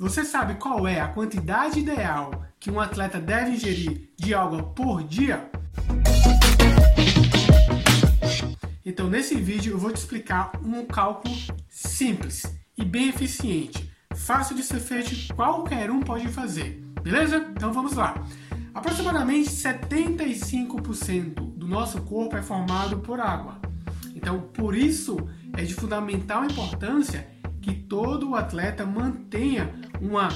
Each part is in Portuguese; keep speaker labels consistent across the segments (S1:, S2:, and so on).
S1: Você sabe qual é a quantidade ideal que um atleta deve ingerir de água por dia? Então, nesse vídeo eu vou te explicar um cálculo simples e bem eficiente, fácil de ser feito, qualquer um pode fazer. Beleza? Então vamos lá. Aproximadamente 75% do nosso corpo é formado por água. Então, por isso é de fundamental importância que todo atleta mantenha uma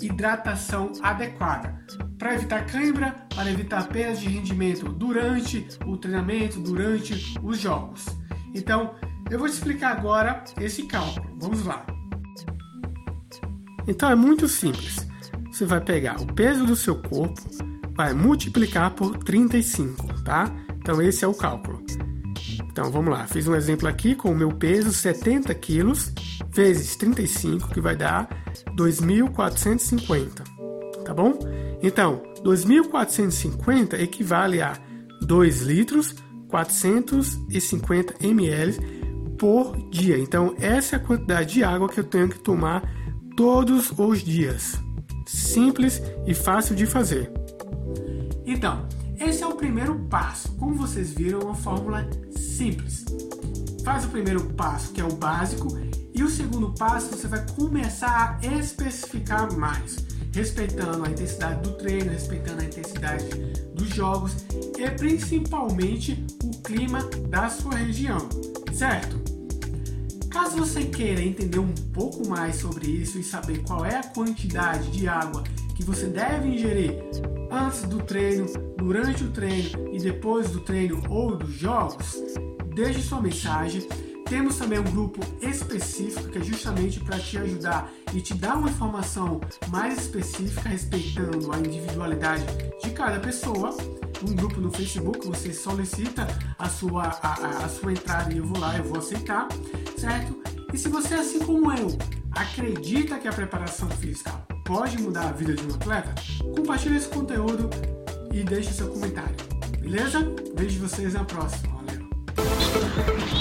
S1: hidratação adequada para evitar cãibra, para evitar perdas de rendimento durante o treinamento, durante os jogos. Então, eu vou te explicar agora esse cálculo. Vamos lá. Então é muito simples. Você vai pegar o peso do seu corpo, vai multiplicar por 35, tá? Então esse é o cálculo. Então vamos lá, fiz um exemplo aqui com o meu peso 70 quilos vezes 35, que vai dar 2.450, tá bom? Então, 2.450 equivale a 2 litros 450 ml por dia. Então, essa é a quantidade de água que eu tenho que tomar todos os dias. Simples e fácil de fazer. Então, esse é o primeiro passo. Como vocês viram, uma fórmula simples. Faz o primeiro passo, que é o básico, e o segundo passo você vai começar a especificar mais, respeitando a intensidade do treino, respeitando a intensidade dos jogos e principalmente o clima da sua região, certo? Caso você queira entender um pouco mais sobre isso e saber qual é a quantidade de água que você deve ingerir antes do treino, durante o treino e depois do treino ou dos jogos, deixe sua mensagem temos também um grupo específico que é justamente para te ajudar e te dar uma informação mais específica respeitando a individualidade de cada pessoa. Um grupo no Facebook, você solicita a sua, a, a sua entrada e eu vou lá, eu vou aceitar, certo? E se você, assim como eu, acredita que a preparação física pode mudar a vida de um atleta, compartilhe esse conteúdo e deixe seu comentário. Beleza? Vejo vocês na próxima. Valeu!